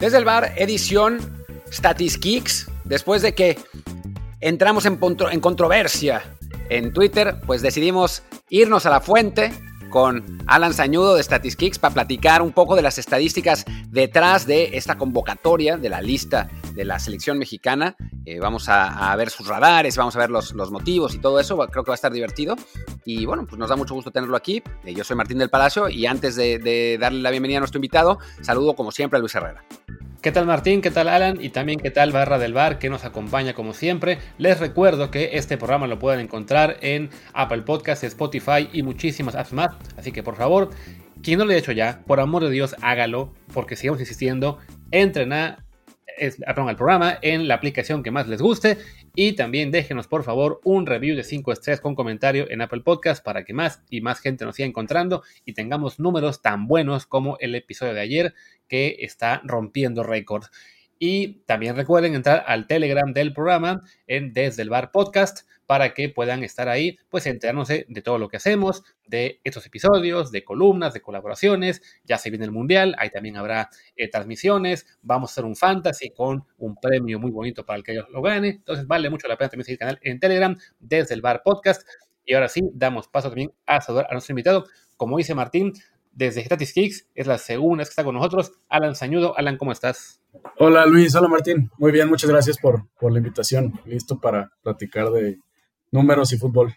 Desde el bar, edición Statis Kicks. Después de que entramos en, en controversia en Twitter, pues decidimos irnos a la fuente con Alan Sañudo de Statistics para platicar un poco de las estadísticas detrás de esta convocatoria de la lista de la selección mexicana. Eh, vamos a, ver sus radares, vamos a ver los, motivos y todo eso. Creo que va a estar divertido. Y bueno, pues nos da mucho gusto tenerlo aquí. Eh, yo soy Martín del Palacio y antes de darle la bienvenida a nuestro invitado, saludo como siempre a Luis Herrera. ¿Qué tal Martín? ¿Qué tal Alan? Y también qué tal Barra del Bar que nos acompaña como siempre. Les recuerdo que este programa lo pueden encontrar en Apple Podcasts, Spotify y muchísimas apps más. Así que por favor, quien no lo haya hecho ya, por amor de Dios, hágalo, porque sigamos insistiendo. Entren a, al programa en la aplicación que más les guste y también déjenos por favor un review de 5 estrellas con comentario en Apple Podcast para que más y más gente nos siga encontrando y tengamos números tan buenos como el episodio de ayer que está rompiendo récords. Y también recuerden entrar al Telegram del programa en Desde el Bar Podcast para que puedan estar ahí, pues enterándose de todo lo que hacemos, de estos episodios, de columnas, de colaboraciones. Ya se viene el Mundial, ahí también habrá eh, transmisiones. Vamos a hacer un fantasy con un premio muy bonito para el que lo gane. Entonces vale mucho la pena también seguir el canal en Telegram desde el Bar Podcast. Y ahora sí, damos paso también a saludar a nuestro invitado. Como dice Martín, desde Statistics, es la segunda vez que está con nosotros. Alan Sañudo. Alan, ¿cómo estás? Hola Luis, hola Martín. Muy bien, muchas gracias por, por la invitación. Listo para platicar de números y fútbol.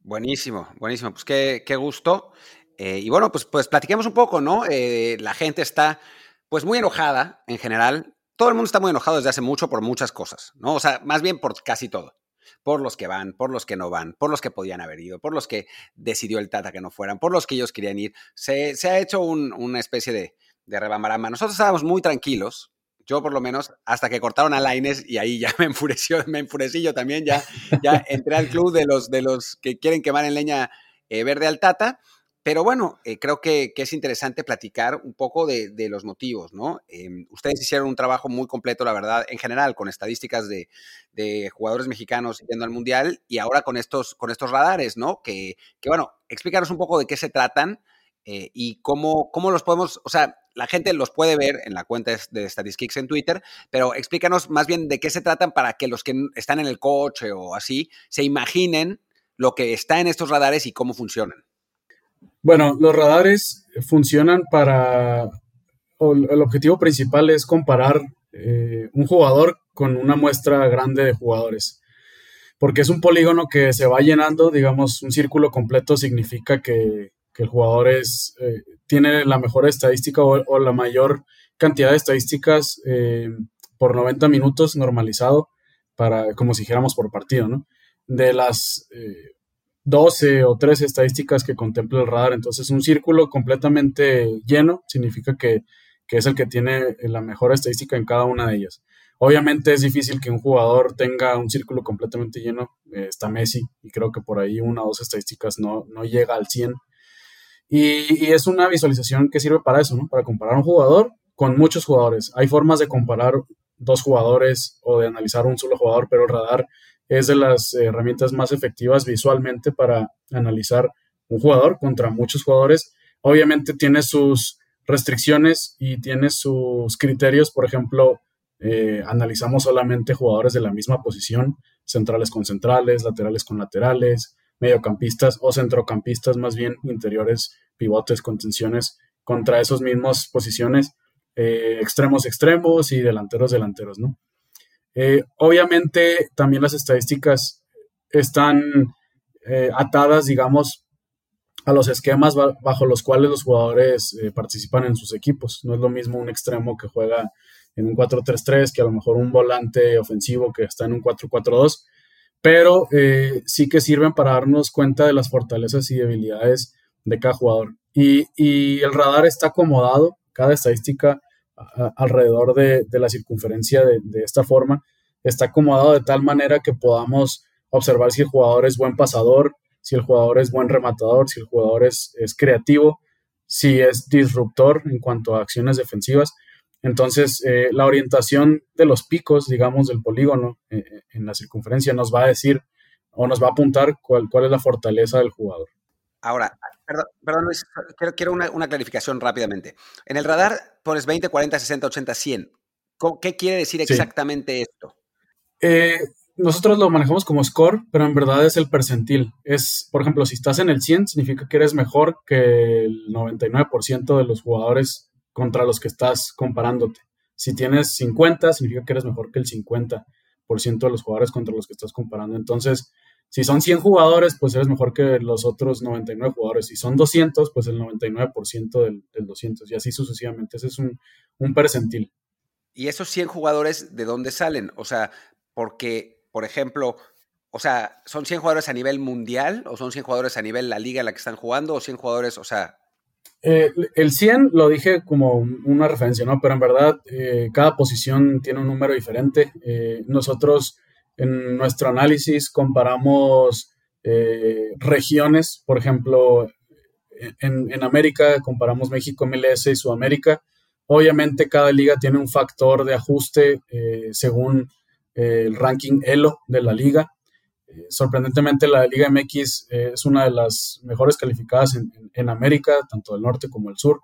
Buenísimo, buenísimo. Pues qué, qué gusto. Eh, y bueno, pues, pues platiquemos un poco, ¿no? Eh, la gente está pues muy enojada en general. Todo el mundo está muy enojado desde hace mucho por muchas cosas, ¿no? O sea, más bien por casi todo por los que van, por los que no van, por los que podían haber ido, por los que decidió el Tata que no fueran, por los que ellos querían ir. Se, ha hecho una especie de, de rebambaramba. Nosotros estábamos muy tranquilos, yo por lo menos, hasta que cortaron a Laines y ahí ya me enfureció, me enfurecí yo también, ya, ya entré al club de los, de los que quieren quemar en leña eh, verde al Tata. Pero bueno, eh, creo que, es interesante platicar un poco de, los motivos, ¿no? Em, ustedes hicieron un trabajo muy completo, la verdad, en general, con estadísticas de, jugadores mexicanos yendo al Mundial y ahora con estos, con estos radares, ¿no? Que, que bueno, explícanos un poco de qué se tratan eh, y cómo, cómo los podemos, o sea, la gente los puede ver en la cuenta de Statistics en Twitter, pero explícanos más bien de qué se tratan para que los que están en el coche o así se imaginen lo que está en estos radares y cómo funcionan. Bueno, los radares funcionan para, el objetivo principal es comparar eh, un jugador con una muestra grande de jugadores. Porque es un polígono que se va llenando, digamos, un círculo completo significa que, el jugador es, eh, tiene la mejor estadística o, la mayor cantidad de estadísticas eh, por 90 minutos normalizado, para, como si dijéramos por partido, ¿no? De las 12 o 13 estadísticas que contempla el radar. Entonces, un círculo completamente lleno significa que, es el que tiene la mejor estadística en cada una de ellas. Obviamente es difícil que un jugador tenga un círculo completamente lleno. Está Messi y creo que por ahí una o dos estadísticas no, no llega al 100. Y, y, es una visualización que sirve para eso, ¿no? Para comparar un jugador con muchos jugadores. Hay formas de comparar dos jugadores o de analizar un solo jugador, pero el radar es de las herramientas más efectivas visualmente para analizar un jugador contra muchos jugadores. Obviamente tiene sus restricciones y tiene sus criterios, por ejemplo, eh, analizamos solamente jugadores de la misma posición, centrales con centrales, laterales con laterales, mediocampistas o centrocampistas más bien, interiores, pivotes, contenciones contra esos mismos posiciones, eh, extremos, extremos y delanteros, delanteros, ¿no? Eh, obviamente también las estadísticas están eh, atadas, digamos, a los esquemas bajo los cuales los jugadores eh, participan en sus equipos. No es lo mismo un extremo que juega en un 4-3-3 que a lo mejor un volante ofensivo que está en un 4-4-2, pero sí que sirven para darnos cuenta de las fortalezas y debilidades de cada jugador. Y, y el radar está acomodado, cada estadística alrededor de, la circunferencia de, esta forma, está acomodado de tal manera que podamos observar si el jugador es buen pasador, si el jugador es buen rematador, si el jugador es, creativo, si es disruptor en cuanto a acciones defensivas. Entonces, eh, la orientación de los picos, digamos, del polígono eh, eh, en la circunferencia nos va a decir o nos va a apuntar cuál, cuál es la fortaleza del jugador. Ahora, Perdón, perdón Luis, quiero, una, clarificación rápidamente. En el radar pones 20, 40, 60, 80, 100. ¿Qué quiere decir exactamente esto? Eh, nosotros lo manejamos como score, pero en verdad es el percentil. Es, por ejemplo, si estás en el 100, significa que eres mejor que el 99% de los jugadores contra los que estás comparándote. Si tienes 50, significa que eres mejor que el 50% de los jugadores contra los que estás comparando. Entonces, si son 100 jugadores, pues eres mejor que los otros 99 jugadores. Si son 200, pues el 99% del, del, 200. Y así sucesivamente. Ese es un, un percentil. ¿Y esos 100 jugadores de dónde salen? O sea, porque por ejemplo, o sea, ¿son 100 jugadores a nivel mundial o son 100 jugadores a nivel la liga en la que están jugando o 100 jugadores, o sea... Eh, el 100 lo dije como una referencia, ¿no? Pero en verdad eh, cada posición tiene un número diferente. Eh, nosotros en nuestro análisis comparamos regiones, por ejemplo, en, América comparamos México, MLS y Sudamérica. Obviamente cada liga tiene un factor de ajuste según el ranking ELO de la liga. Eh, sorprendentemente, la Liga MX eh, es una de las mejores calificadas en, América, tanto del norte como del sur.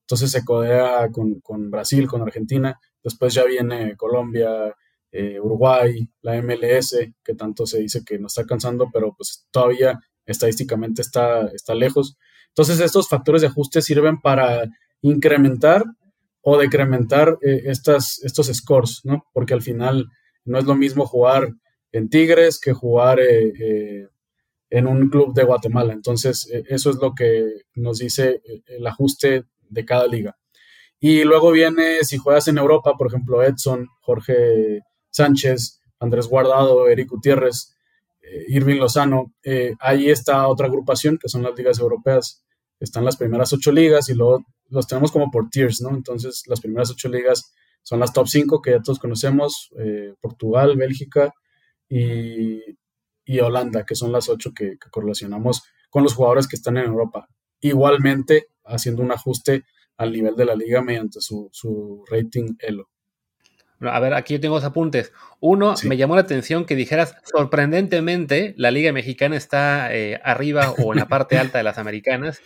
Entonces se codea con, Brasil, con Argentina. Después ya viene Colombia, eh, Uruguay, la MLS, que tanto se dice que no está alcanzando, pero pues todavía estadísticamente está, está lejos. Entonces estos factores de ajuste sirven para incrementar o decrementar estas, estos scores, ¿no? Porque al final no es lo mismo jugar en Tigres que jugar eh, eh, en un club de Guatemala. Entonces, eh, eso es lo que nos dice el ajuste de cada liga. Y luego viene, si juegas en Europa, por ejemplo, Edson, Jorge Sánchez, Andrés Guardado, Eric Gutiérrez, Irving Lozano, ahí está otra agrupación que son las ligas europeas. Están las primeras ocho ligas y luego los tenemos como por tiers, ¿no? Entonces, las primeras ocho ligas son las top 5 que ya todos conocemos, eh, Portugal, Bélgica y, Holanda, que son las 8 que, correlacionamos con los jugadores que están en Europa. Igualmente haciendo un ajuste al nivel de la liga mediante su rating ELO. A ver, aquí yo tengo dos apuntes. Uno, me llamó la atención que dijeras, sorprendentemente, la Liga Mexicana está eh, arriba o en la parte alta de las americanas.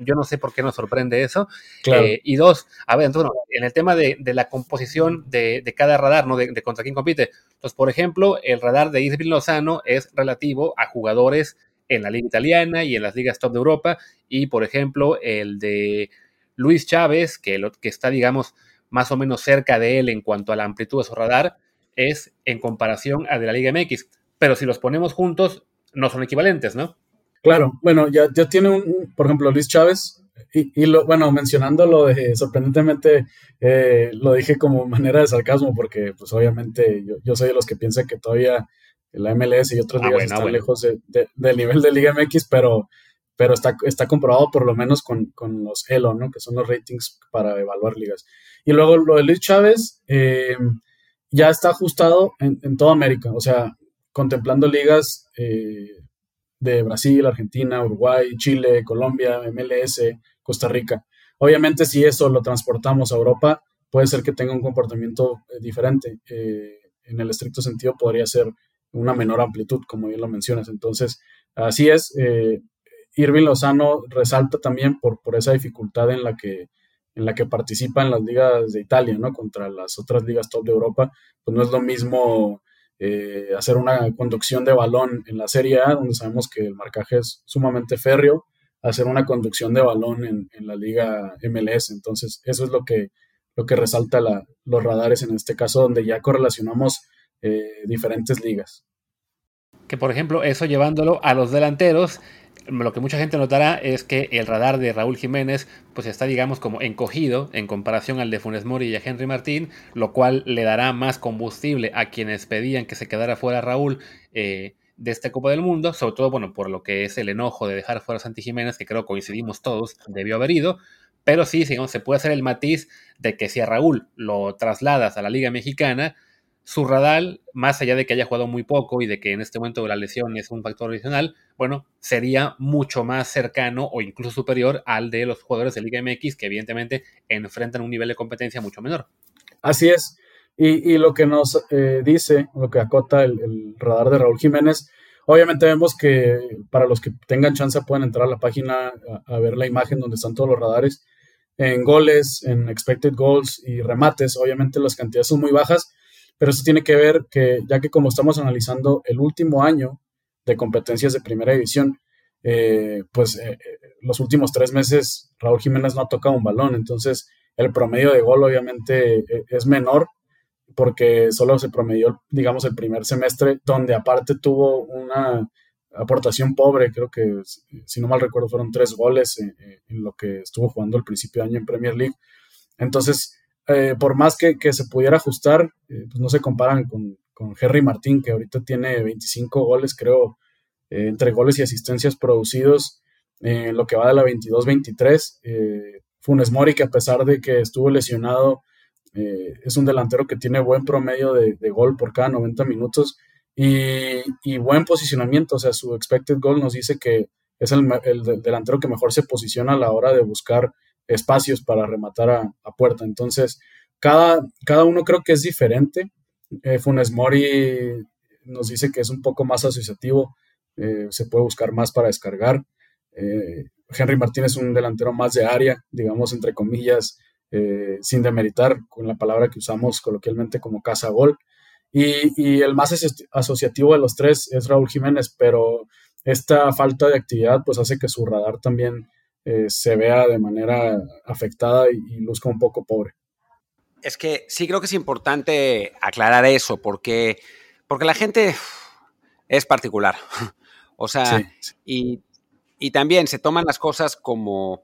Yo, no sé por qué nos sorprende eso. Eh, y dos, a ver, entonces, en el tema de, la composición de, cada radar, ¿no? De, contra quién compite. Entonces, por ejemplo, el radar de Isabel Lozano es relativo a jugadores en la Liga Italiana y en las ligas top de Europa. Y, por ejemplo, el de Luis Chávez, que, lo, que está, digamos, más o menos cerca de él en cuanto a la amplitud de su radar, es en comparación a de la Liga MX. Pero si los ponemos juntos, no son equivalentes, ¿no? Claro, bueno, ya, ya tiene un, por ejemplo, Luis Chávez, y, lo, bueno, mencionando lo de, sorprendentemente, eh, lo dije como manera de sarcasmo, porque pues obviamente yo, soy de los que piensan que todavía la MLS y otras ah, ligas están lejos del nivel de Liga MX, pero, pero está, está comprobado por lo menos con, con los ELO, ¿no? Que son los ratings para evaluar ligas. Y luego lo de Luis Chávez eh, ya está ajustado en, toda América, o sea, contemplando ligas eh, de Brasil, Argentina, Uruguay, Chile, Colombia, MLS, Costa Rica. Obviamente si eso lo transportamos a Europa, puede ser que tenga un comportamiento eh, diferente. en el estricto sentido podría ser una menor amplitud, como bien lo mencionas. Entonces, así es. Irving Lozano resalta también por, por esa dificultad en la que en la que participan las ligas de Italia, ¿no? Contra las otras ligas top de Europa, pues no es lo mismo eh, hacer una conducción de balón en la Serie A, donde sabemos que el marcaje es sumamente férreo, hacer una conducción de balón en, la liga MLS. Entonces, eso es lo que, lo que resalta los radares en este caso, donde ya correlacionamos eh, diferentes ligas. Que por ejemplo, eso llevándolo a los delanteros, lo que mucha gente notará es que el radar de Raúl Jiménez pues está digamos como encogido en comparación al de Funes Mori y a Henry Martín, lo cual le dará más combustible a quienes pedían que se quedara fuera Raúl eh, de esta Copa del Mundo, sobre todo bueno por lo que es el enojo de dejar fuera a Santi Jiménez, que creo coincidimos todos, debió haber ido, pero sí, digamos, se puede hacer el matiz de que si a Raúl lo trasladas a la Liga Mexicana, su radar, más allá de que haya jugado muy poco y de que en este momento la lesión es un factor adicional, bueno, sería mucho más cercano o incluso superior al de los jugadores de Liga MX que evidentemente enfrentan un nivel de competencia mucho menor. Así es. Y, lo que nos eh, dice, lo que acota el, radar de Raúl Jiménez, Obviamente vemos que para los que tengan chance pueden entrar a la página a, ver la imagen donde están todos los radares. En goles, en expected goals y remates, obviamente las cantidades son muy bajas, pero eso tiene que ver que ya que como estamos analizando el último año de competencias de primera división, eh, pues eh, eh, los últimos tres meses Raúl Jiménez no ha tocado un balón, entonces el promedio de gol obviamente es menor porque solo se promedió, digamos, el primer semestre, donde aparte tuvo una aportación pobre, creo que, si no mal recuerdo, fueron tres goles en, lo que estuvo jugando el principio de año en Premier League. Entonces, eh, por más que, se pudiera ajustar, eh, pues no se comparan con, con, Henry Martín, que ahorita tiene 25 goles, creo, eh, entre goles y asistencias producidos en lo que va de la 22-23. Funes Mori, que a pesar de que estuvo lesionado, es un delantero que tiene buen promedio de, gol por cada 90 minutos y, buen posicionamiento. O sea, su expected goal nos dice que es el, delantero que mejor se posiciona a la hora de buscar espacios para rematar a, puerta. Entonces, cada, cada, uno creo que es diferente. Eh, Funes Mori nos dice que es un poco más asociativo, eh, se puede buscar más para descargar. Henry Martínez es un delantero más de área, digamos, entre comillas, eh, sin demeritar con la palabra que usamos coloquialmente como casa gol. Y, el más asociativo de los tres es Raúl Jiménez, pero esta falta de actividad pues hace que su radar también eh, se vea de manera afectada y, luzca un poco pobre. Es que sí creo que es importante aclarar eso, porque, porque la gente es particular. o sea, Y, y también se toman las cosas como,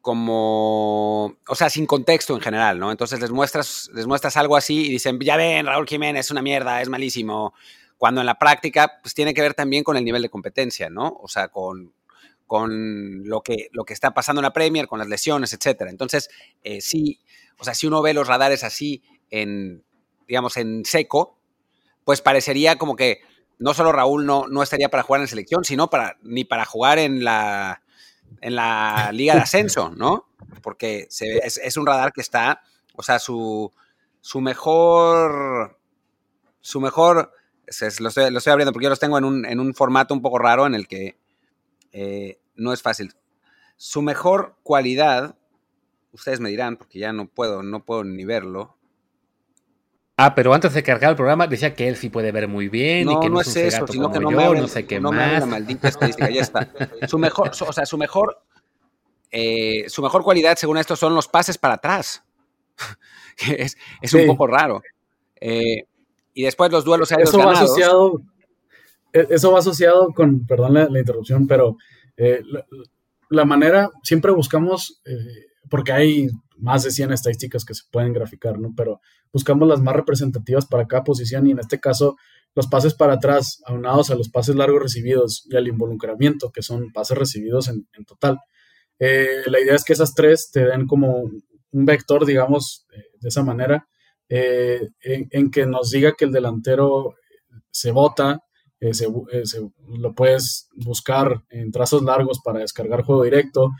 como, o sea, sin contexto en general, ¿no? Entonces les muestras, les muestras algo así y dicen, ya ven, Raúl Jiménez es una mierda, es malísimo, cuando en la práctica, pues tiene que ver también con el nivel de competencia, ¿no? O sea, con, con lo, que, lo que está pasando en la Premier, con las lesiones, etcétera. Entonces, eh, sí, o sea, si uno ve los radares así en, digamos, en seco, pues parecería como que no solo Raúl no, no estaría para jugar en selección, sino para, ni para jugar en la en la liga de ascenso, ¿no? Porque es, un radar que está, o sea, su, su mejor, su mejor, lo, estoy, abriendo porque yo los tengo en un, formato un poco raro en el que eh, no es fácil. Su mejor cualidad, ustedes me dirán, porque ya no puedo, no puedo ni verlo, Ah, pero antes de cargar el programa decía que él sí puede ver muy bien y que no, es, eso, sino que no me no sé qué no más. la maldita estadística, ya está. Su mejor, o sea, su mejor, eh, su mejor cualidad, según esto, son los pases para atrás. es, es un poco raro. Eh, y después los duelos aéreos eso va asociado, e, eso va asociado con, perdón la, interrupción, pero eh, la, manera, siempre buscamos, porque hay más de 100 estadísticas que se pueden graficar, ¿no? Pero buscamos las más representativas para cada posición y en este caso los pases para atrás, aunados a los pases largos recibidos y al involucramiento, que son pases recibidos en, total. Eh, la idea es que esas tres te den como un vector, digamos, eh, de esa manera, eh, en, que nos diga que el delantero se bota, se, lo puedes buscar en trazos largos para descargar juego directo,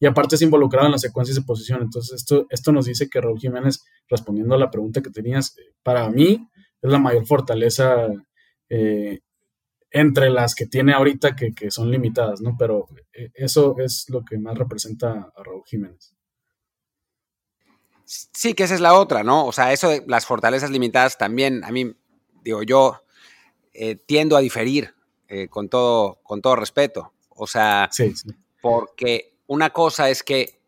y aparte es involucrado en las secuencias de posición. Entonces, esto, esto nos dice que Raúl Jiménez, respondiendo a la pregunta que tenías, eh, para mí es la mayor fortaleza eh, entre las que tiene ahorita que, son limitadas, ¿no? Pero eh, eso es lo que más representa a Raúl Jiménez. Sí, que esa es la otra, ¿no? O sea, eso de las fortalezas limitadas también, a mí, digo, yo tiendo a diferir con, todo, con todo respeto. O sea, sí, sí. porque una cosa es que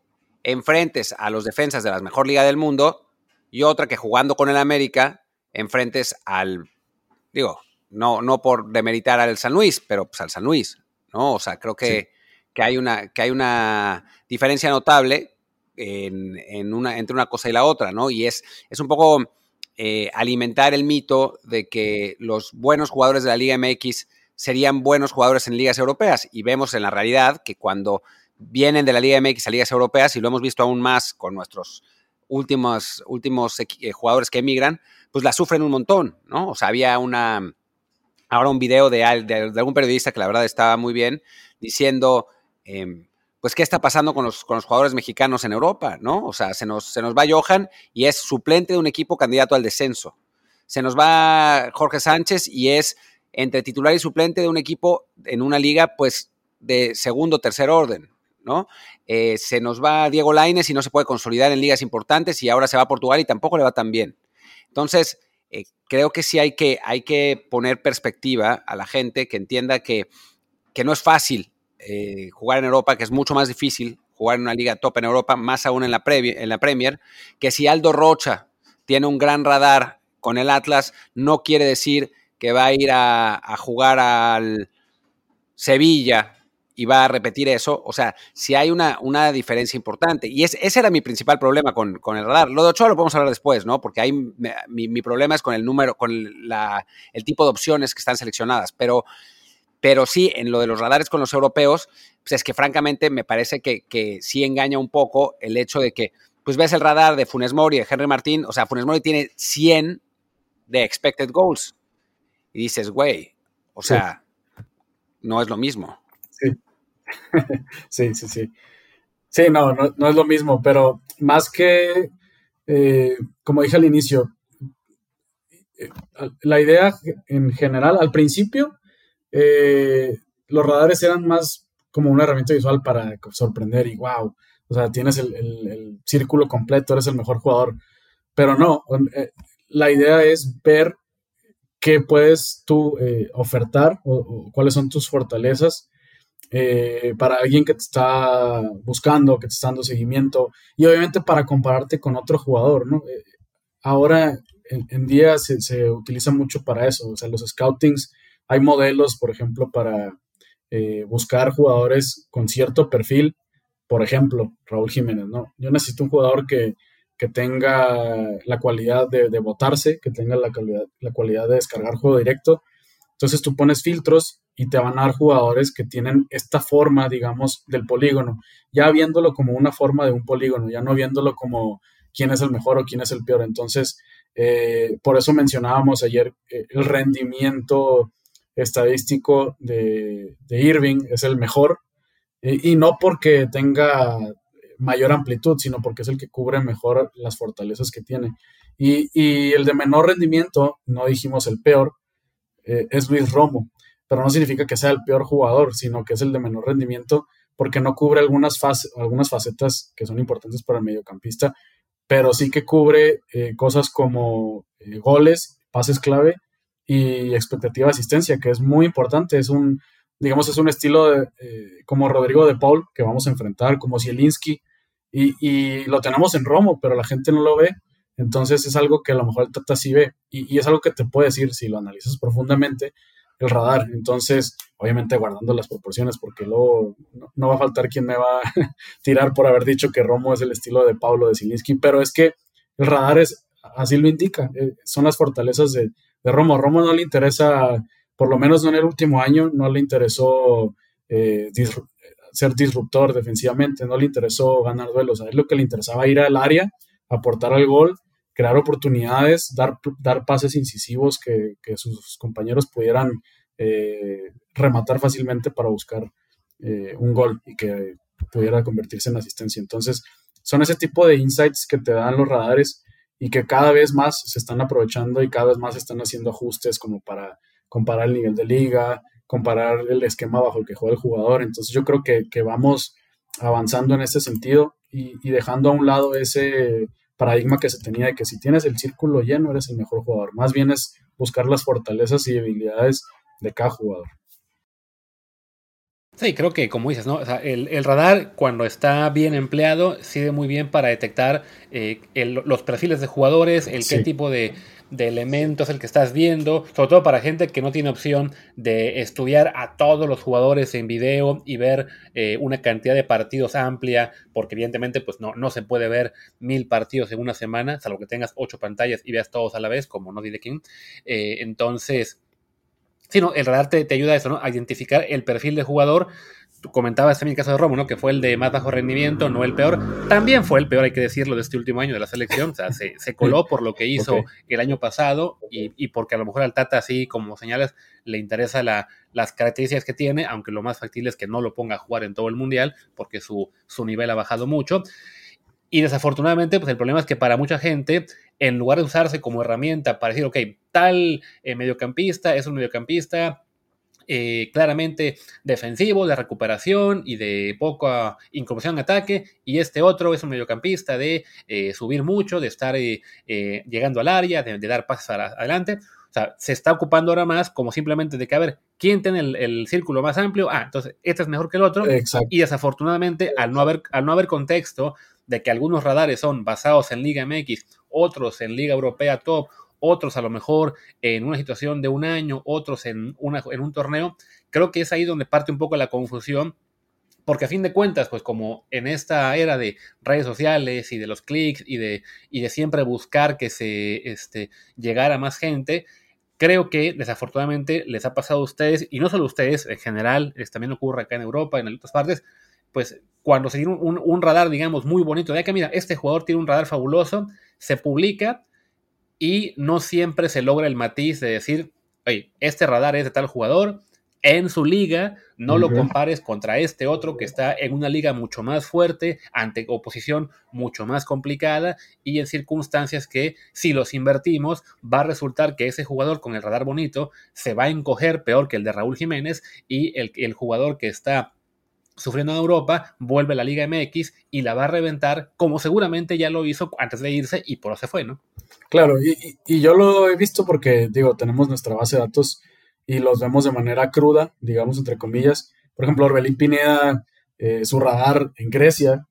enfrentes a los defensas de la mejor liga del mundo y otra que jugando con el América enfrentes al, digo, no, no por demeritar al San Luis, pero pues al San Luis, ¿no? O sea, creo que, que, hay, una, que hay una diferencia notable en, una, entre una cosa y la otra, ¿no? Y es, es un poco eh, alimentar el mito de que los buenos jugadores de la Liga MX serían buenos jugadores en ligas europeas. Y vemos en la realidad que cuando vienen de la Liga MX a ligas europeas y lo hemos visto aún más con nuestros últimos, últimos eh, jugadores que emigran, pues la sufren un montón, ¿no? O sea, había una, ahora un video de, algún periodista que la verdad estaba muy bien, diciendo, em, pues, ¿qué está pasando con los, con los jugadores mexicanos en Europa, ¿no? O sea, se nos, se nos va Johan y es suplente de un equipo candidato al descenso. Se nos va Jorge Sánchez y es entre titular y suplente de un equipo en una liga, pues, de segundo o tercer orden, ¿no? Eh, se nos va Diego Laines y no se puede consolidar en ligas importantes y ahora se va a Portugal y tampoco le va tan bien. Entonces, eh, creo que sí hay que, hay que poner perspectiva a la gente que entienda que, que no es fácil eh, jugar en Europa, que es mucho más difícil jugar en una liga top en Europa, más aún en la, en la Premier, que si Aldo Rocha tiene un gran radar con el Atlas, no quiere decir que va a ir a, jugar al Sevilla y va a repetir eso. O sea, si hay una, una diferencia importante. Y ese era mi principal problema con, el radar. Lo de Ochoa lo podemos hablar después, ¿no? Porque ahí mi, problema es con el número, con el tipo de opciones que están seleccionadas. Pero, pero sí, en lo de los radares con los europeos, pues es que francamente me parece que, que sí engaña un poco el hecho de que, pues ves el radar de Funes Mori y de Henry Martín, o sea, Funes Mori tiene 100 de expected goals y dices, güey, o sea, no es lo mismo. Sí. sí, sí, sí. Sí, no, no, es lo mismo, pero más que, eh, como dije al inicio, eh, la idea en general, al principio, eh, los radares eran más como una herramienta visual para sorprender y wow, o sea, tienes el, círculo completo, eres el mejor jugador, pero no, la idea es ver qué puedes tú eh, ofertar o, cuáles son tus fortalezas eh, para alguien que te está buscando, que te está dando seguimiento y obviamente para compararte con otro jugador, ¿no? Eh, ahora en, día se, utiliza mucho para eso, o sea, los scoutings, hay modelos, por ejemplo, para buscar jugadores con cierto perfil, por ejemplo, Raúl Jiménez, ¿no? Yo necesito un jugador que, que tenga la cualidad de, de votarse, que tenga la, calidad, la cualidad de descargar juego directo. Entonces tú pones filtros y te van a dar jugadores que tienen esta forma, digamos, del polígono, ya viéndolo como una forma de un polígono, ya no viéndolo como quién es el mejor o quién es el peor. Entonces, eh, por eso mencionábamos ayer eh, el rendimiento estadístico de, Irving es el mejor, y no porque tenga mayor amplitud, sino porque es el que cubre mejor las fortalezas que tiene. Y, el de menor rendimiento, no dijimos el peor, eh, es Luis Romo, pero no significa que sea el peor jugador, sino que es el de menor rendimiento porque no cubre algunas, algunas facetas que son importantes para el mediocampista, pero sí que cubre eh, cosas como eh, goles, pases clave y expectativa de asistencia, que es muy importante, es un, digamos, es un estilo de, como Rodrigo de Paul que vamos a enfrentar, como Zielinski, y, lo tenemos en Romo, pero la gente no lo ve. Entonces es algo que a lo mejor el Tata sí ve y, es algo que te puede decir si lo analizas profundamente el radar. Entonces, obviamente guardando las proporciones porque luego no, va a faltar quien me va a tirar por haber dicho que Romo es el estilo de Pablo de Silinski, pero es que el radar es, así lo indica, eh, son las fortalezas de, de Romo. Romo no le interesa, por lo menos no en el último año, no le interesó eh, ser disruptor defensivamente, no le interesó ganar duelos, a él lo que le interesaba ir al área, aportar al gol, crear oportunidades, dar, pases incisivos que, sus compañeros pudieran eh, rematar fácilmente para buscar eh, un gol y que pudiera convertirse en asistencia. Entonces, son ese tipo de insights que te dan los radares y que cada vez más se están aprovechando y cada vez más están haciendo ajustes como para comparar el nivel de liga, comparar el esquema bajo el que juega el jugador. Entonces yo creo que, vamos avanzando en ese sentido y, dejando a un lado ese paradigma que se tenía de que si tienes el círculo lleno eres el mejor jugador. Más bien es buscar las fortalezas y debilidades de cada jugador. Sí, creo que como dices, ¿no? el, radar cuando está bien empleado sirve muy bien para detectar eh, los perfiles de jugadores, el qué tipo de, de elementos el que estás viendo, sobre todo para gente que no tiene opción de estudiar a todos los jugadores en video y ver eh, una cantidad de partidos amplia, porque evidentemente pues no, no se puede ver mil partidos en una semana, salvo que tengas ocho pantallas y veas todos a la vez, como no diré quién. Eh, entonces, sí, no, el radar te, te ayuda a eso, ¿no? A identificar el perfil de jugador tú comentabas también el caso de Romo, ¿no? Que fue el de más bajo rendimiento, no el peor. También fue el peor, hay que decirlo, de este último año de la selección. O sea, se, coló por lo que hizo el año pasado y, porque a lo mejor al Tata, así como señalas, le interesa las características que tiene, aunque lo más factible es que no lo ponga a jugar en todo el mundial, porque su, su nivel ha bajado mucho. Y desafortunadamente, pues el problema es que para mucha gente en lugar de usarse como herramienta para decir, ok, tal eh, mediocampista es un mediocampista eh, claramente defensivo, de recuperación y de poca incursión en ataque, y este otro es un mediocampista de eh, subir mucho, de estar llegando al área, de, dar pasos adelante. O sea, se está ocupando ahora más como simplemente de que, a ver, ¿quién tiene el, círculo más amplio? Ah, entonces este es mejor que el otro. Y desafortunadamente, al no haber, al no haber contexto de que algunos radares son basados en Liga MX, otros en Liga Europea Top, otros a lo mejor en una situación de un año, otros en, una, en un torneo, creo que es ahí donde parte un poco la confusión, porque a fin de cuentas, pues como en esta era de redes sociales y de los clics y de, y de siempre buscar que se este, llegara más gente, creo que desafortunadamente les ha pasado a ustedes, y no solo a ustedes, en general, también ocurre acá en Europa, en otras partes, pues cuando se tiene un, radar, digamos, muy bonito, de que mira, este jugador tiene un radar fabuloso, se publica y no siempre se logra el matiz de decir, oye, este radar es de tal jugador, en su liga, no lo compares contra este otro que está en una liga mucho más fuerte, ante oposición mucho más complicada y en circunstancias que si los invertimos va a resultar que ese jugador con el radar bonito se va a encoger peor que el de Raúl Jiménez y el, el jugador que está sufriendo en Europa, vuelve a la Liga MX y la va a reventar, como seguramente ya lo hizo antes de irse y por eso se fue, ¿no? Claro, y, yo lo he visto porque, digo, tenemos nuestra base de datos y los vemos de manera cruda, digamos, entre comillas. Por ejemplo, Orbelín Pineda, eh, su radar en Grecia,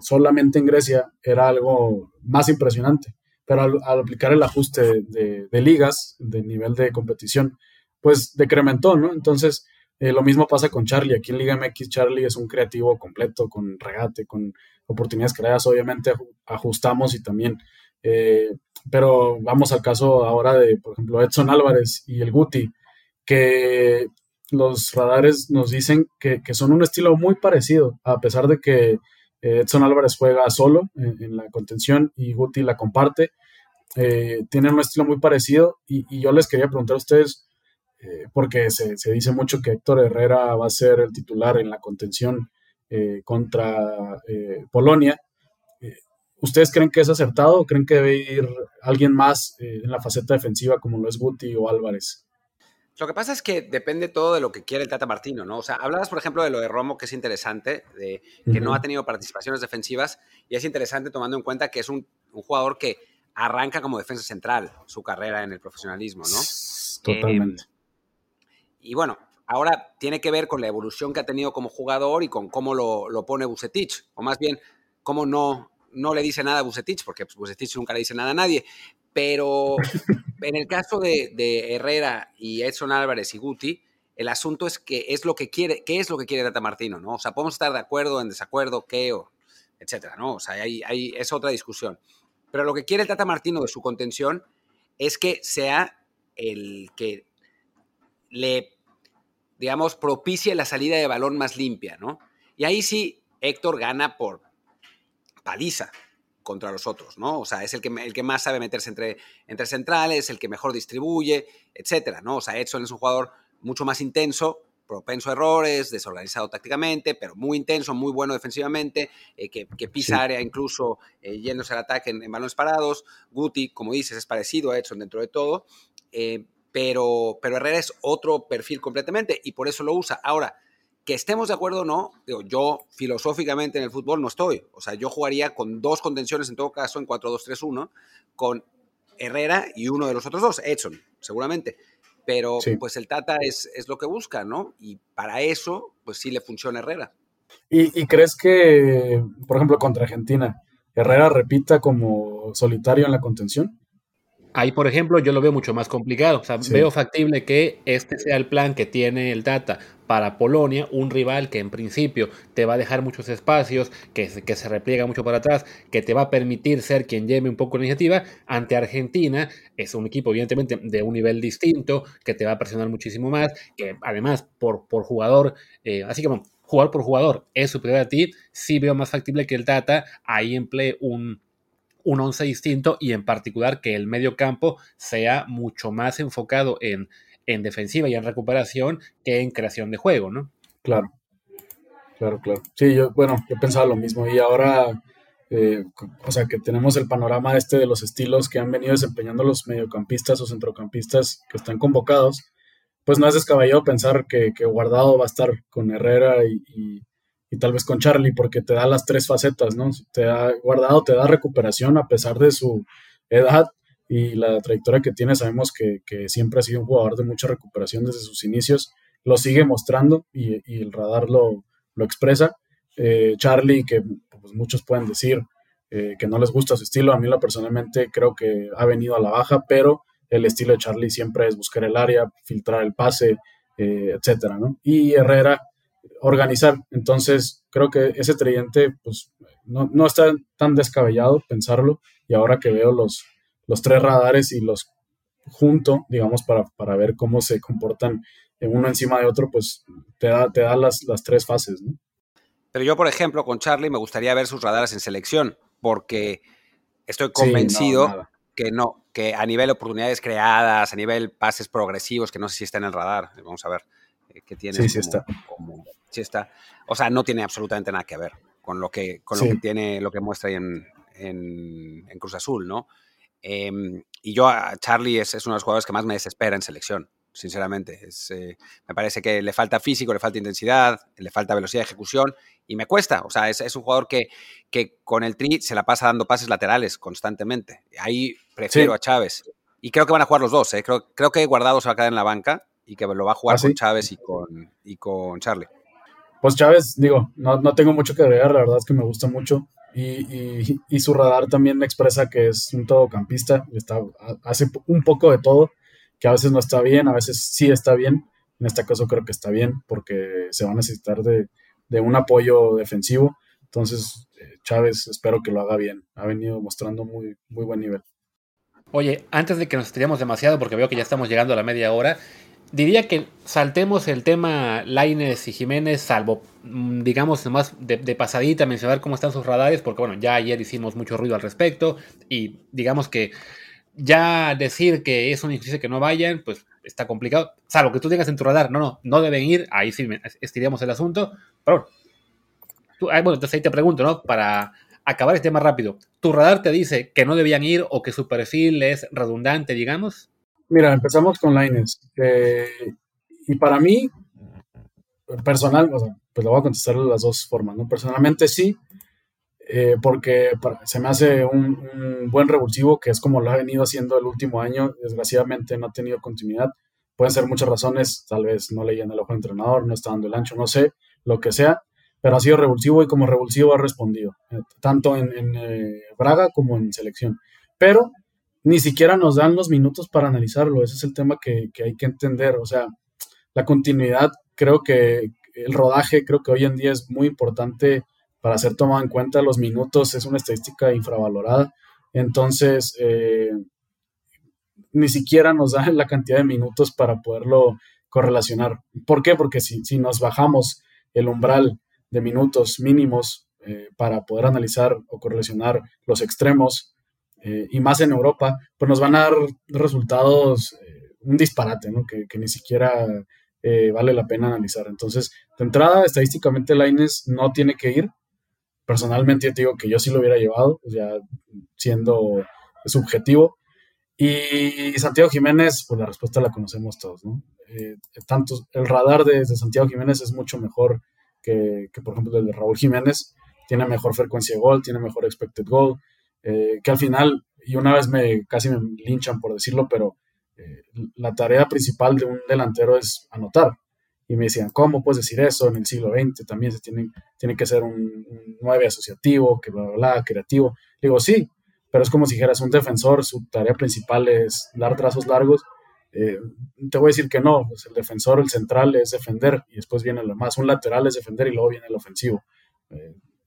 solamente en Grecia, era algo más impresionante. Pero al, aplicar el ajuste de, de, ligas, de nivel de competición, pues decrementó, ¿no? Entonces, eh, lo mismo pasa con Charlie. Aquí en Liga MX, Charlie es un creativo completo, con regate, con oportunidades creadas. Obviamente ajustamos y también. Eh, pero vamos al caso ahora de, por ejemplo, Edson Álvarez y el Guti, que los radares nos dicen que, son un estilo muy parecido, a pesar de que eh, Edson Álvarez juega solo en, la contención y Guti la comparte. tienen un estilo muy parecido y, y yo les quería preguntar a ustedes eh, porque se, dice mucho que Héctor Herrera va a ser el titular en la contención eh, contra eh, Polonia. ¿Ustedes creen que es acertado o creen que debe ir alguien más en la faceta defensiva como lo es Guti o Álvarez? Lo que pasa es que depende todo de lo que quiere el Tata Martino, ¿no? O sea, hablabas, por ejemplo, de lo de Romo, que es interesante, de que no ha tenido participaciones defensivas, y es interesante tomando en cuenta que es un, un, jugador que arranca como defensa central su carrera en el profesionalismo, ¿no? Totalmente. Y bueno, ahora tiene que ver con la evolución que ha tenido como jugador y con cómo lo, pone Bucetich, o más bien, cómo no, no le dice nada a Bucetich, porque pues, Bucetich nunca le dice nada a nadie. Pero en el caso de, Herrera y Edson Álvarez y Guti, el asunto es que es lo que quiere, qué es lo que quiere Tata Martino, ¿no? O sea, podemos estar de acuerdo, en desacuerdo, qué, o, etcétera, ¿no? O sea, ahí, ahí es otra discusión. Pero lo que quiere el Tata Martino de su contención es que sea el que le, digamos, propicie la salida de balón más limpia, ¿no? Y ahí sí, Héctor gana por paliza contra los otros, ¿no? O sea, es el que, el que más sabe meterse entre, entre centrales, el que mejor distribuye, etcétera, ¿no? O sea, Edson es un jugador mucho más intenso, propenso a errores, desorganizado tácticamente, pero muy intenso, muy bueno defensivamente, eh, que, pisa área incluso eh, yéndose al ataque en, balones parados. Guti, como dices, es parecido a Edson dentro de todo. Eh, pero, pero Herrera es otro perfil completamente y por eso lo usa. Ahora, que estemos de acuerdo o no, digo, yo filosóficamente en el fútbol no estoy. O sea, yo jugaría con dos contenciones en todo caso en 4-2-3-1, con Herrera y uno de los otros dos, Edson, seguramente. Pero pues el Tata es, es, lo que busca, ¿no? Y para eso, pues sí le funciona Herrera. ¿Y, ¿Y, crees que, por ejemplo, contra Argentina, Herrera repita como solitario en la contención? Ahí, por ejemplo, yo lo veo mucho más complicado. O sea, veo factible que este sea el plan que tiene el Tata para Polonia, un rival que en principio te va a dejar muchos espacios, que, que se repliega mucho para atrás, que te va a permitir ser quien lleve un poco la iniciativa. Ante Argentina es un equipo, evidentemente, de un nivel distinto, que te va a presionar muchísimo más, que además por, por jugador, eh, así como jugador por jugador es superior a ti, sí veo más factible que el Tata ahí emplee un un once distinto y en particular que el medio campo sea mucho más enfocado en, en defensiva y en recuperación que en creación de juego, ¿no? Claro, claro, claro. Sí, yo, bueno, yo pensaba lo mismo y ahora eh, o sea, que tenemos el panorama este de los estilos que han venido desempeñando los mediocampistas o centrocampistas que están convocados, pues no es descabellado pensar que, Guardado va a estar con Herrera y, tal vez con Charlie, porque te da las tres facetas, ¿no? Te da, Guardado te da recuperación a pesar de su edad y la trayectoria que tiene. Sabemos que, siempre ha sido un jugador de mucha recuperación desde sus inicios, lo sigue mostrando y, el radar lo, lo expresa. Eh, Charlie, que pues, muchos pueden decir eh, que no les gusta su estilo, a mí lo personalmente creo que ha venido a la baja, pero el estilo de Charlie siempre es buscar el área, filtrar el pase, eh, etcétera, ¿no? Y Herrera, organizar. Entonces, creo que ese tridente, pues, no, no, está tan descabellado pensarlo. Y ahora que veo los, los tres radares y los junto, digamos, para, para ver cómo se comportan uno encima de otro, pues te da, te da las, las tres fases, ¿no? Pero yo, por ejemplo, con Charlie me gustaría ver sus radares en selección, porque estoy convencido que no, que a nivel de oportunidades creadas, a nivel pases progresivos, que no sé si está en el radar, vamos a ver eh, qué tiene. Sí, sí está. sí está. O sea, no tiene absolutamente nada que ver con lo que, con lo que tiene, lo que muestra ahí en, en, Cruz Azul, ¿no? Em, y yo a Charlie es, es uno de los jugadores que más me desespera en selección sinceramente. Es, eh, me parece que le falta físico, le falta intensidad, le falta velocidad de ejecución y me cuesta. O sea, es, un jugador que, que, con el tri se la pasa dando pases laterales constantemente. Ahí prefiero a Chávez. Y creo que van a jugar los dos. ¿eh? Creo, creo que Guardado se va a quedar en la banca y que lo va a jugar ¿Ah, con Chávez y con, y con Charlie. Pues Chávez, digo, no, no, tengo mucho que agregar, la verdad es que me gusta mucho. Y, y, su radar también me expresa que es un todocampista, está, hace un poco de todo que a veces no está bien, a veces sí está bien. En este caso creo que está bien porque se va a necesitar de, un apoyo defensivo. Entonces, eh, Chávez espero que lo haga bien. Ha venido mostrando muy, muy buen nivel. Oye, antes de que nos estiremos demasiado, porque veo que ya estamos llegando a la media hora, diría que saltemos el tema Laines y Jiménez, salvo, mm, digamos, más de, pasadita, mencionar cómo están sus radares, porque bueno, ya ayer hicimos mucho ruido al respecto y digamos que ya decir que es un injusticia que no vayan, pues está complicado. Salvo que tú tengas en tu radar, no, no, no deben ir, ahí sí estiríamos el asunto. Pero bueno, entonces ahí te pregunto, ¿no? Para acabar este tema rápido, ¿tu radar te dice que no debían ir o que su perfil es redundante, digamos? Mira, empezamos con Lines. y para mí, personal, pues lo voy a contestar de las dos formas, ¿no? Personalmente sí, eh, porque se me hace un, buen revulsivo, que es como lo ha venido haciendo el último año. Desgraciadamente no ha tenido continuidad. Pueden ser muchas razones, tal vez no leían el ojo del entrenador, no está dando el ancho, no sé, lo que sea, pero ha sido revulsivo y como revulsivo ha respondido, eh, tanto en, eh, Braga como en selección. Pero ni siquiera nos dan los minutos para analizarlo, ese es el tema que, hay que entender, o sea, la continuidad, creo que el rodaje, creo que hoy en día es muy importante para ser tomado en cuenta. Los minutos es una estadística infravalorada. Entonces, eh, ni siquiera nos da la cantidad de minutos para poderlo correlacionar. ¿Por qué? Porque si, nos bajamos el umbral de minutos mínimos eh, para poder analizar o correlacionar los extremos, eh, y más en Europa, pues nos van a dar resultados, un disparate, ¿no? que, que ni siquiera vale la pena analizar. Entonces, de entrada, estadísticamente Laines no tiene que ir, personalmente yo te digo que yo sí lo hubiera llevado, ya siendo subjetivo. Y Santiago Jiménez, pues la respuesta la conocemos todos, ¿no? Eh, tanto el radar de, Santiago Jiménez es mucho mejor que, por ejemplo, el de Raúl Jiménez. Tiene mejor frecuencia de gol, tiene mejor expected goal, eh, que al final, y una vez me casi me linchan por decirlo, pero eh, la tarea principal de un delantero es anotar y me decían, ¿cómo puedes decir eso en el siglo XX? También se tiene, que ser un, nueve asociativo, que bla, bla, bla, creativo. digo, sí, pero es como si dijeras un defensor, su tarea principal es dar trazos largos. Eh, te voy a decir que no, pues el defensor, el central es defender y después viene lo más. Un lateral es defender y luego viene el ofensivo.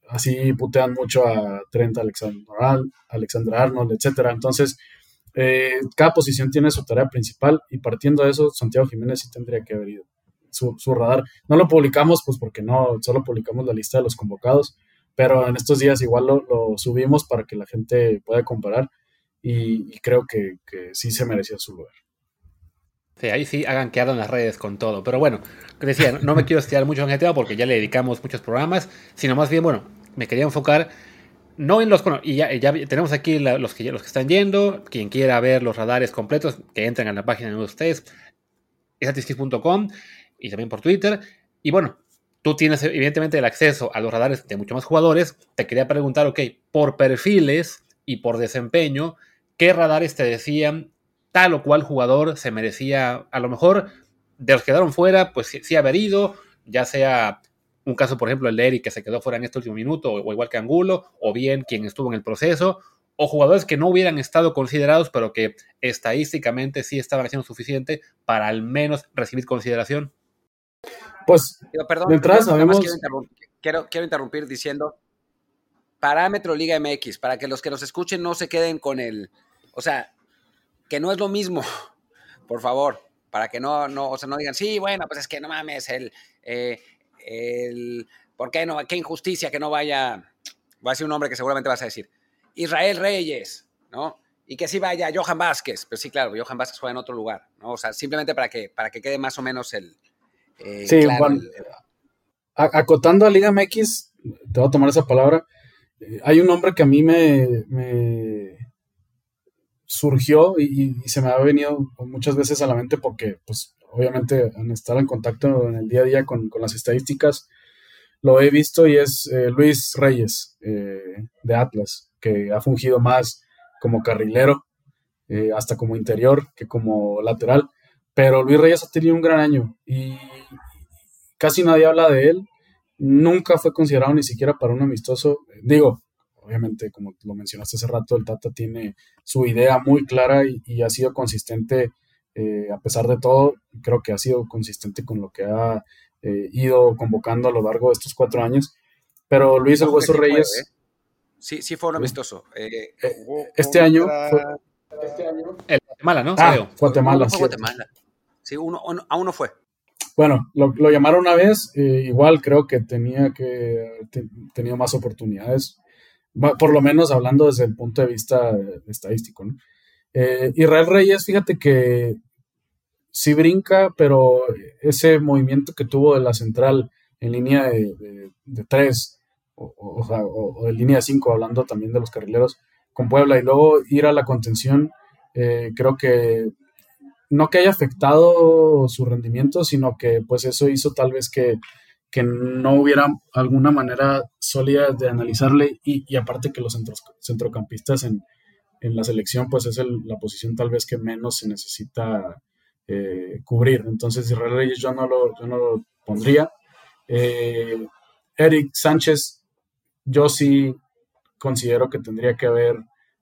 Así putean mucho a Trent Alexander, Arnold, etc. Entonces, eh, cada posición tiene su tarea principal y partiendo de eso, Santiago Jiménez sí tendría que haber ido su, radar. No lo publicamos, pues porque no, solo publicamos la lista de los convocados, pero en estos días igual lo, subimos para que la gente pueda comparar y, creo que, sí se merecía su lugar. Sí, ahí sí hagan quedado en las redes con todo. Pero bueno, decía, no me quiero estirar mucho en tema porque ya le dedicamos muchos programas, sino más bien, bueno, me quería enfocar no en los. y ya, tenemos aquí los, que, los que están yendo. Quien quiera ver los radares completos, que entren a la página de ustedes, estatistic.com y también por Twitter. Y bueno, tú tienes evidentemente el acceso a los radares de muchos más jugadores. Te quería preguntar, ok, por perfiles y por desempeño, ¿qué radares te decían tal o cual jugador se merecía, a lo mejor de los que quedaron fuera, pues sí, haber ido, ya sea un caso, por ejemplo, el de Eric que se quedó fuera en este último minuto, o, igual que Angulo, o bien quien estuvo en el proceso, o jugadores que no hubieran estado considerados, pero que estadísticamente sí estaban haciendo suficiente para al menos recibir consideración. Pues, perdón, mientras sabemos... quiero, quiero interrumpir diciendo, parámetro Liga MX, para que los que nos escuchen no se queden con el, o sea, que no es lo mismo, por favor, para que no, no, o sea, no digan, sí, bueno, pues es que no mames, el, eh, el, ¿por qué no? Qué injusticia que no vaya, voy a decir un nombre que seguramente vas a decir, Israel Reyes, ¿no? Y que sí vaya Johan Vázquez, pero sí, claro, Johan Vázquez juega en otro lugar, ¿no? O sea, simplemente para que, para que quede más o menos el... Eh, sí, bueno, acotando a Liga MX, te voy a tomar esa palabra, eh, hay un nombre que a mí me surgió y, se me ha venido muchas veces a la mente porque, pues, obviamente, al estar en contacto en el día a día con, las estadísticas, lo he visto y es eh, Luis Reyes eh, de Atlas, que ha fungido más como carrilero, eh, hasta como interior que como lateral. Pero Luis Reyes ha tenido un gran año y casi nadie habla de él. Nunca fue considerado ni siquiera para un amistoso. Digo, obviamente, como lo mencionaste hace rato, el Tata tiene su idea muy clara y, ha sido consistente, eh, a pesar de todo, creo que ha sido consistente con lo que ha eh, ido convocando a lo largo de estos cuatro años. Pero Luis El Hueso Reyes... ¿eh? Sí, sí fue un amistoso. este año Este año... El Guatemala, ¿no? Ah, Guatemala. Sí. Guatemala. Sí, uno, a uno fue. Bueno, lo, llamaron una vez, igual creo que tenía que tenía más oportunidades por lo menos hablando desde el punto de vista estadístico. ¿no? Eh, Israel Reyes, fíjate que sí brinca, pero ese movimiento que tuvo de la central en línea de, tres, o, o, de línea de cinco, hablando también de los carrileros con Puebla, y luego ir a la contención, eh, creo que no que haya afectado su rendimiento, sino que pues eso hizo tal vez que que no hubiera alguna manera sólida de analizarle y, aparte que los centrocampistas en, la selección pues es la posición tal vez que menos se necesita eh, cubrir. Entonces Israel Reyes yo no lo, no lo pondría. Eh, Eric Sánchez yo sí considero que tendría que haber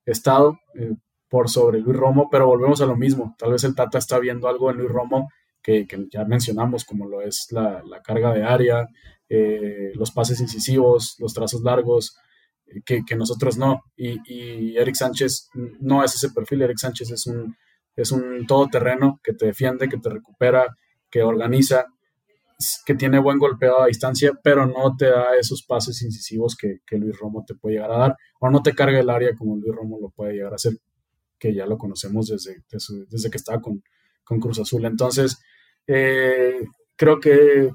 estado eh, por sobre Luis Romo, pero volvemos a lo mismo. Tal vez el Tata está viendo algo en Luis Romo que, ya mencionamos, como lo es la, carga de área, eh, los pases incisivos, los trazos largos, eh, que, nosotros no. Y, Eric Sánchez no es ese perfil, Eric Sánchez es un, es un todoterreno que te defiende, que te recupera, que organiza, que tiene buen golpeo a distancia, pero no te da esos pases incisivos que, Luis Romo te puede llegar a dar, o no te carga el área como Luis Romo lo puede llegar a hacer, que ya lo conocemos desde, desde, que estaba con, con Cruz Azul. Entonces, eh, creo que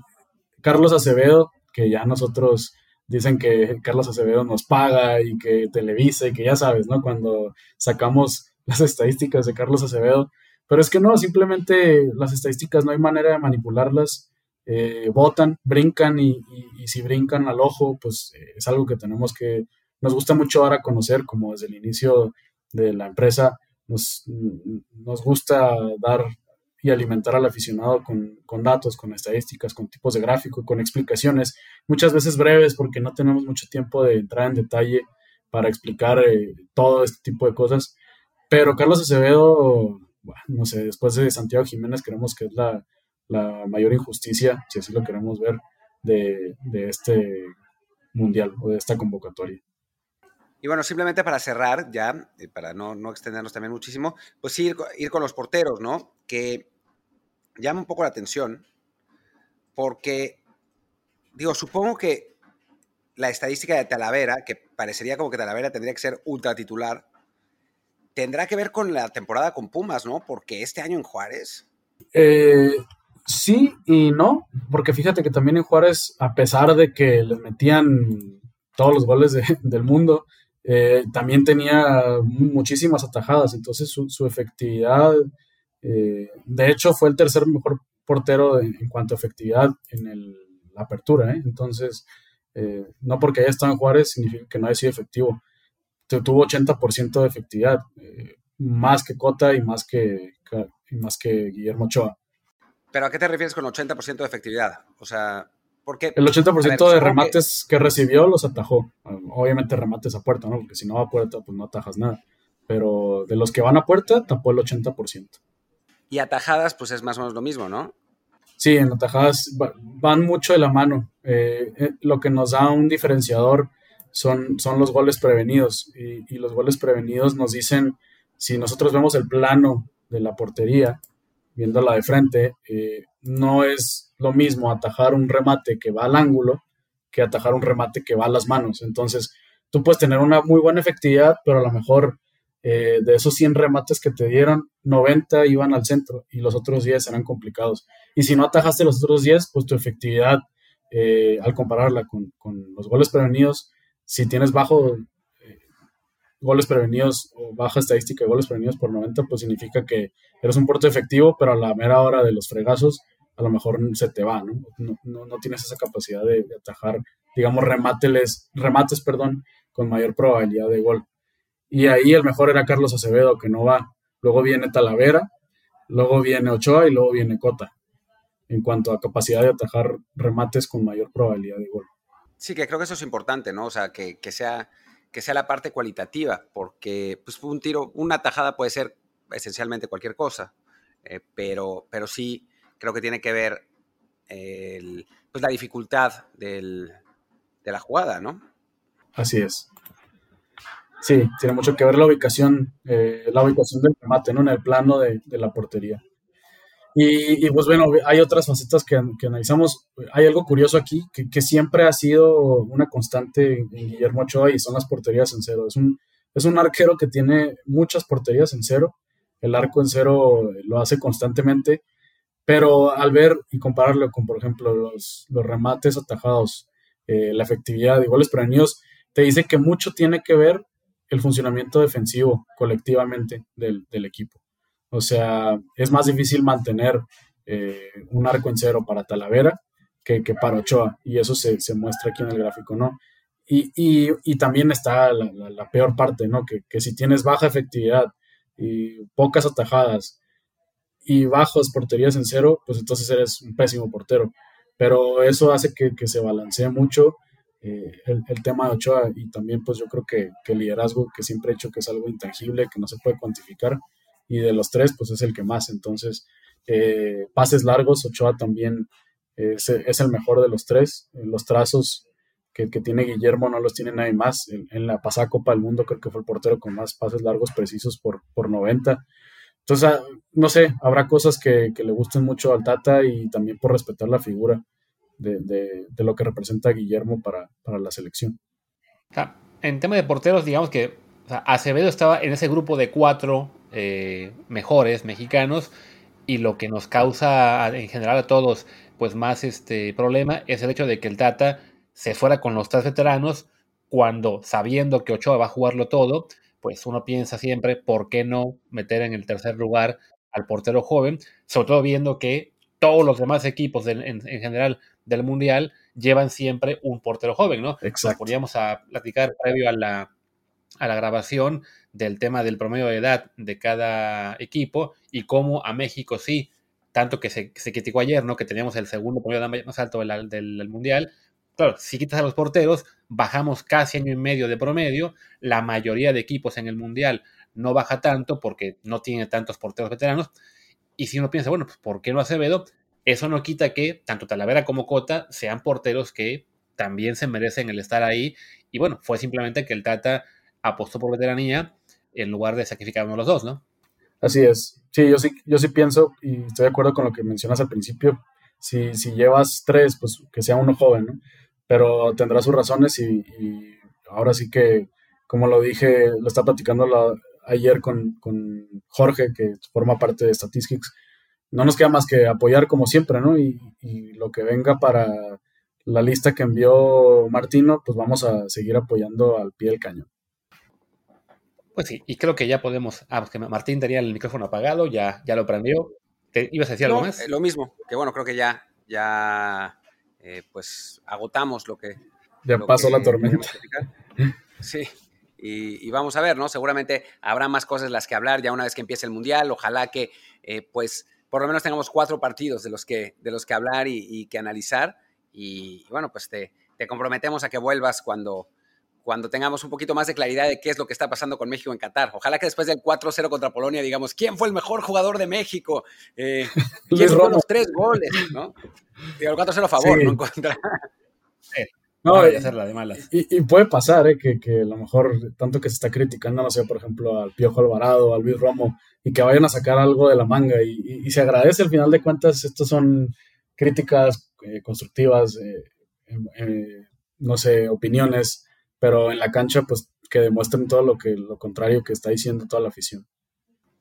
Carlos Acevedo, que ya nosotros dicen que Carlos Acevedo nos paga y que televisa y que ya sabes, ¿no? Cuando sacamos las estadísticas de Carlos Acevedo, pero es que no, simplemente las estadísticas no hay manera de manipularlas, eh, votan, brincan y, si brincan al ojo, pues eh, es algo que tenemos que, nos gusta mucho ahora conocer, como desde el inicio de la empresa, nos, nos gusta dar y alimentar al aficionado con, datos, con estadísticas, con tipos de gráfico, con explicaciones, muchas veces breves porque no tenemos mucho tiempo de entrar en detalle para explicar eh, todo este tipo de cosas. Pero Carlos Acevedo, no sé, después de Santiago Jiménez creemos que es la, mayor injusticia, si así lo queremos ver, de, este mundial o de esta convocatoria. Y bueno, simplemente para cerrar, ya, eh, para no, no extendernos también muchísimo, pues ir, ir con los porteros, ¿no? Que llama un poco la atención porque, digo, supongo que la estadística de Talavera, que parecería como que Talavera tendría que ser ultra titular, tendrá que ver con la temporada con Pumas, ¿no? Porque este año en Juárez. Eh, sí y no, porque fíjate que también en Juárez, a pesar de que les metían todos los goles del mundo, eh, también tenía muchísimas atajadas, entonces su, efectividad, eh, de hecho fue el tercer mejor portero en cuanto a efectividad en la apertura, ¿eh? entonces no porque haya estado en Juárez significa que no haya sido efectivo, tuvo 80% de efectividad, más que Cota y más que, y más que Guillermo Ochoa. ¿Pero a qué te refieres con 80% de efectividad? O sea, el 80% de remates que... recibió los atajó. Obviamente remates a puerta, ¿no? Porque si no va a puerta, pues no atajas nada. Pero de los que van a puerta, tapó el 80%. Y atajadas, pues es más o menos lo mismo, ¿no? Sí, en atajadas van mucho de la mano. Eh, eh, lo que nos da un diferenciador son, son los goles prevenidos. Y, y los goles prevenidos nos dicen, si nosotros vemos el plano de la portería, viéndola de frente, eh, no es lo mismo atajar un remate que va al ángulo que atajar un remate que va a las manos. Entonces, tú puedes tener una muy buena efectividad, pero a lo mejor eh, de esos 100 remates que te dieron, 90 iban al centro y los otros 10 eran complicados. Y si no atajaste los otros 10, pues tu efectividad, eh, al compararla con, con, los goles prevenidos, si tienes bajo goles prevenidos o baja estadística de goles prevenidos por 90, pues significa que eres un portero efectivo, pero a la mera hora de los fregazos a lo mejor se te va, ¿no? No, no, tienes esa capacidad de, atajar, digamos, remates, remates, perdón, con mayor probabilidad de gol. Y ahí el mejor era Carlos Acevedo, que no va. Luego viene Talavera, luego viene Ochoa y luego viene Cota, en cuanto a capacidad de atajar remates con mayor probabilidad de gol. Sí, que creo que eso es importante, ¿no? O sea, que, que sea que sea la parte cualitativa, porque pues, un tiro, una tajada puede ser esencialmente cualquier cosa, eh, pero, pero sí creo que tiene que ver pues, la dificultad de la jugada, ¿no? Así es. Sí, tiene mucho que ver la ubicación, eh, la ubicación del remate, ¿no? En el plano de la portería. Y, pues bueno, hay otras facetas que, analizamos. Hay algo curioso aquí, que, siempre ha sido una constante en Guillermo Ochoa y son las porterías en cero. Es un, es un arquero que tiene muchas porterías en cero. El arco en cero lo hace constantemente, pero al ver y compararlo con, por ejemplo, los, los remates atajados, eh, la efectividad de goles prevenidos, te dice que mucho tiene que ver el funcionamiento defensivo colectivamente del, del equipo. O sea, es más difícil mantener eh, un arco en cero para Talavera que, para Ochoa, y eso se, muestra aquí en el gráfico, ¿no? Y, también está la, peor parte, ¿no? Que, si tienes baja efectividad y pocas atajadas y bajas porterías en cero, pues entonces eres un pésimo portero. Pero eso hace que, se balancee mucho eh, el, tema de Ochoa y también pues yo creo que, el liderazgo que siempre he hecho que es algo intangible, que no se puede cuantificar, y de los tres, pues es el que más. Entonces, eh, pases largos, Ochoa también es, el mejor de los tres. Los trazos que, tiene Guillermo no los tiene nadie más. En, la pasada Copa del Mundo creo que fue el portero con más pases largos precisos por, por 90. Entonces, ah, no sé, habrá cosas que, le gusten mucho al Tata y también por respetar la figura de, lo que representa Guillermo para, la selección. En tema de porteros, digamos que Acevedo estaba en ese grupo de cuatro eh, mejores mexicanos y lo que nos causa en general a todos pues más este problema es el hecho de que el Tata se fuera con los tres veteranos cuando sabiendo que Ochoa va a jugarlo todo, pues uno piensa siempre por qué no meter en el tercer lugar al portero joven, sobre todo viendo que todos los demás equipos en, general del mundial llevan siempre un portero joven, ¿no? Exacto. poníamos a platicar previo a la, a la grabación del tema del promedio de edad de cada equipo y cómo a México sí, tanto que se, se criticó ayer, ¿no? Que teníamos el segundo promedio de edad más alto del, Mundial. Claro, si quitas a los porteros, bajamos casi año y medio de promedio. La mayoría de equipos en el Mundial no baja tanto porque no tiene tantos porteros veteranos. Y si uno piensa, bueno, pues ¿por qué no Acevedo? Eso no quita que tanto Talavera como Cota sean porteros que también se merecen el estar ahí. Y bueno, fue simplemente que el Tata apostó por veteranía en lugar de sacrificar uno de los dos, ¿no? Así es. Sí, yo sí, yo sí pienso y estoy de acuerdo con lo que mencionas al principio. Si, si llevas tres, pues que sea uno joven, ¿no? Pero tendrá sus razones y, ahora sí que, como lo dije, lo estaba platicando ayer con, con, Jorge, que forma parte de Statistics. No nos queda más que apoyar como siempre, ¿no? Y, y lo que venga para la lista que envió Martino, pues vamos a seguir apoyando al pie del cañón. Pues sí, y creo que ya podemos. Ah, pues que Martín tenía el micrófono apagado, ya, ya lo prendió. ¿Te ibas a decir algo más? Eh, lo mismo, que bueno, creo que ya, ya eh, pues agotamos lo que. Ya pasó la tormenta. Sí, y, vamos a ver, ¿no? Seguramente habrá más cosas las que hablar ya una vez que empiece el Mundial. Ojalá que, eh, pues, por lo menos tengamos cuatro partidos de los que, de los que hablar y, que analizar. Y, bueno, pues te, te comprometemos a que vuelvas cuando, cuando tengamos un poquito más de claridad de qué es lo que está pasando con México en Qatar. Ojalá que después del 4-0 contra Polonia digamos, ¿quién fue el mejor jugador de México? Eh, ¿Quién tuvo los tres goles? ¿no? el 4-0 a favor, no en contra. No, y, hacerla de malas. Y, puede pasar, ¿eh? que, que, a lo mejor tanto que se está criticando, no sé, por ejemplo, al Piojo Alvarado, al Luis Romo, y que vayan a sacar algo de la manga. Y, se agradece al final de cuentas, estos son críticas eh, constructivas, eh, no sé, opiniones pero en la cancha, pues que demuestren todo lo que lo contrario que está diciendo toda la afición.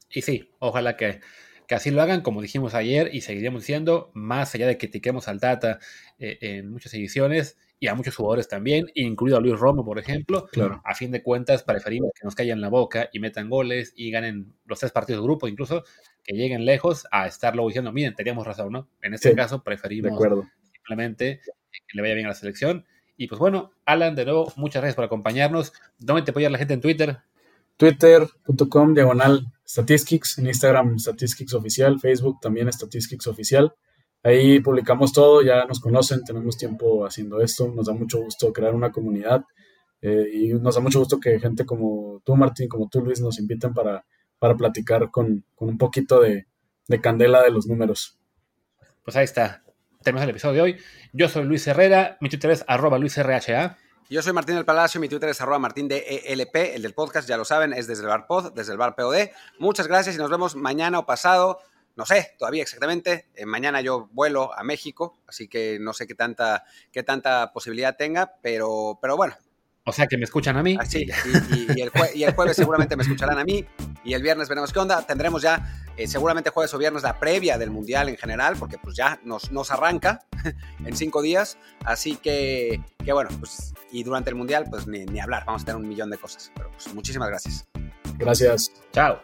Y sí, ojalá que, así lo hagan, como dijimos ayer y seguiremos diciendo, más allá de que etiquemos al Tata en muchas ediciones y a muchos jugadores también, incluido a Luis Romo, por ejemplo, claro. a fin de cuentas preferimos que nos caigan la boca y metan goles y ganen los tres partidos de grupo, incluso que lleguen lejos a estarlo diciendo, miren, teníamos razón, ¿no? En este caso preferimos simplemente que le vaya bien a la selección y pues bueno, Alan, de nuevo, muchas gracias por acompañarnos. ¿Dónde te puede la gente en Twitter? Twitter.com diagonal statistics, en Instagram statistics oficial, Facebook también statistics oficial. Ahí publicamos todo, ya nos conocen, tenemos tiempo haciendo esto, nos da mucho gusto crear una comunidad eh, y nos da mucho gusto que gente como tú, Martín, como tú, Luis, nos inviten para, para platicar con, un poquito de, de candela de los números. Pues ahí está terminamos el episodio de hoy. Yo soy Luis Herrera, mi Twitter es arroba luisrha. Yo soy Martín del Palacio, mi Twitter es arroba martín de ELP, el del podcast, ya lo saben, es desde el bar pod, desde el bar POD. Muchas gracias y nos vemos mañana o pasado, no sé todavía exactamente. Eh, mañana yo vuelo a México, así que no sé qué tanta, qué tanta posibilidad tenga, pero, pero bueno, o sea que me escuchan a mí. Sí, y, el jueves seguramente me escucharán a mí. Y el viernes veremos qué onda. Tendremos ya eh, seguramente jueves o viernes la previa del Mundial en general, porque pues ya nos, nos arranca en cinco días. Así que, que bueno, pues y durante el Mundial pues ni, ni hablar. Vamos a tener un millón de cosas. Pero pues muchísimas gracias. Gracias. Chao.